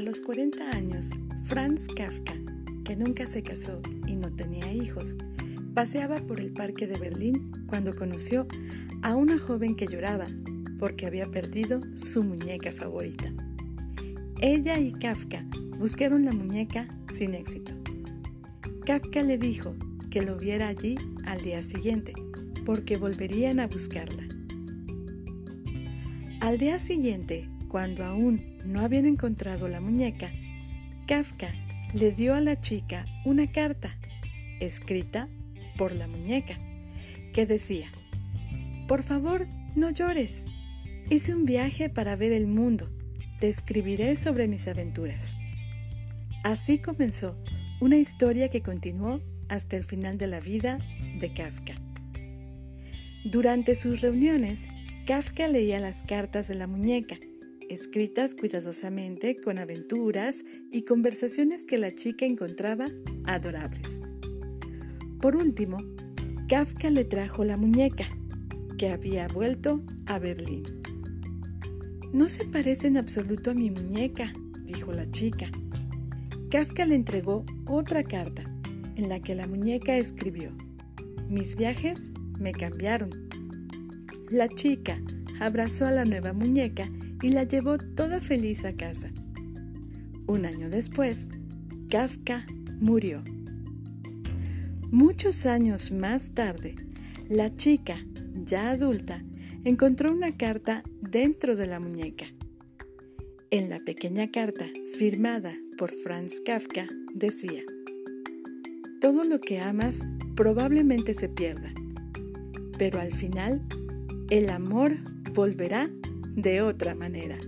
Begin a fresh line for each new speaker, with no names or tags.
los 40 años, Franz Kafka, que nunca se casó y no tenía hijos, paseaba por el parque de Berlín cuando conoció a una joven que lloraba porque había perdido su muñeca favorita. Ella y Kafka buscaron la muñeca sin éxito. Kafka le dijo que lo viera allí al día siguiente, porque volverían a buscarla. Al día siguiente, cuando aún no habían encontrado la muñeca, Kafka le dio a la chica una carta escrita por la muñeca que decía, Por favor, no llores. Hice un viaje para ver el mundo. Te escribiré sobre mis aventuras. Así comenzó una historia que continuó hasta el final de la vida de Kafka. Durante sus reuniones, Kafka leía las cartas de la muñeca, escritas cuidadosamente con aventuras y conversaciones que la chica encontraba adorables. Por último, Kafka le trajo la muñeca, que había vuelto a Berlín. No se parece en absoluto a mi muñeca, dijo la chica. Kafka le entregó otra carta en la que la muñeca escribió, Mis viajes me cambiaron. La chica abrazó a la nueva muñeca y la llevó toda feliz a casa. Un año después, Kafka murió. Muchos años más tarde, la chica, ya adulta, encontró una carta dentro de la muñeca. En la pequeña carta, firmada por Franz Kafka, decía, Todo lo que amas probablemente se pierda, pero al final el amor volverá de otra manera.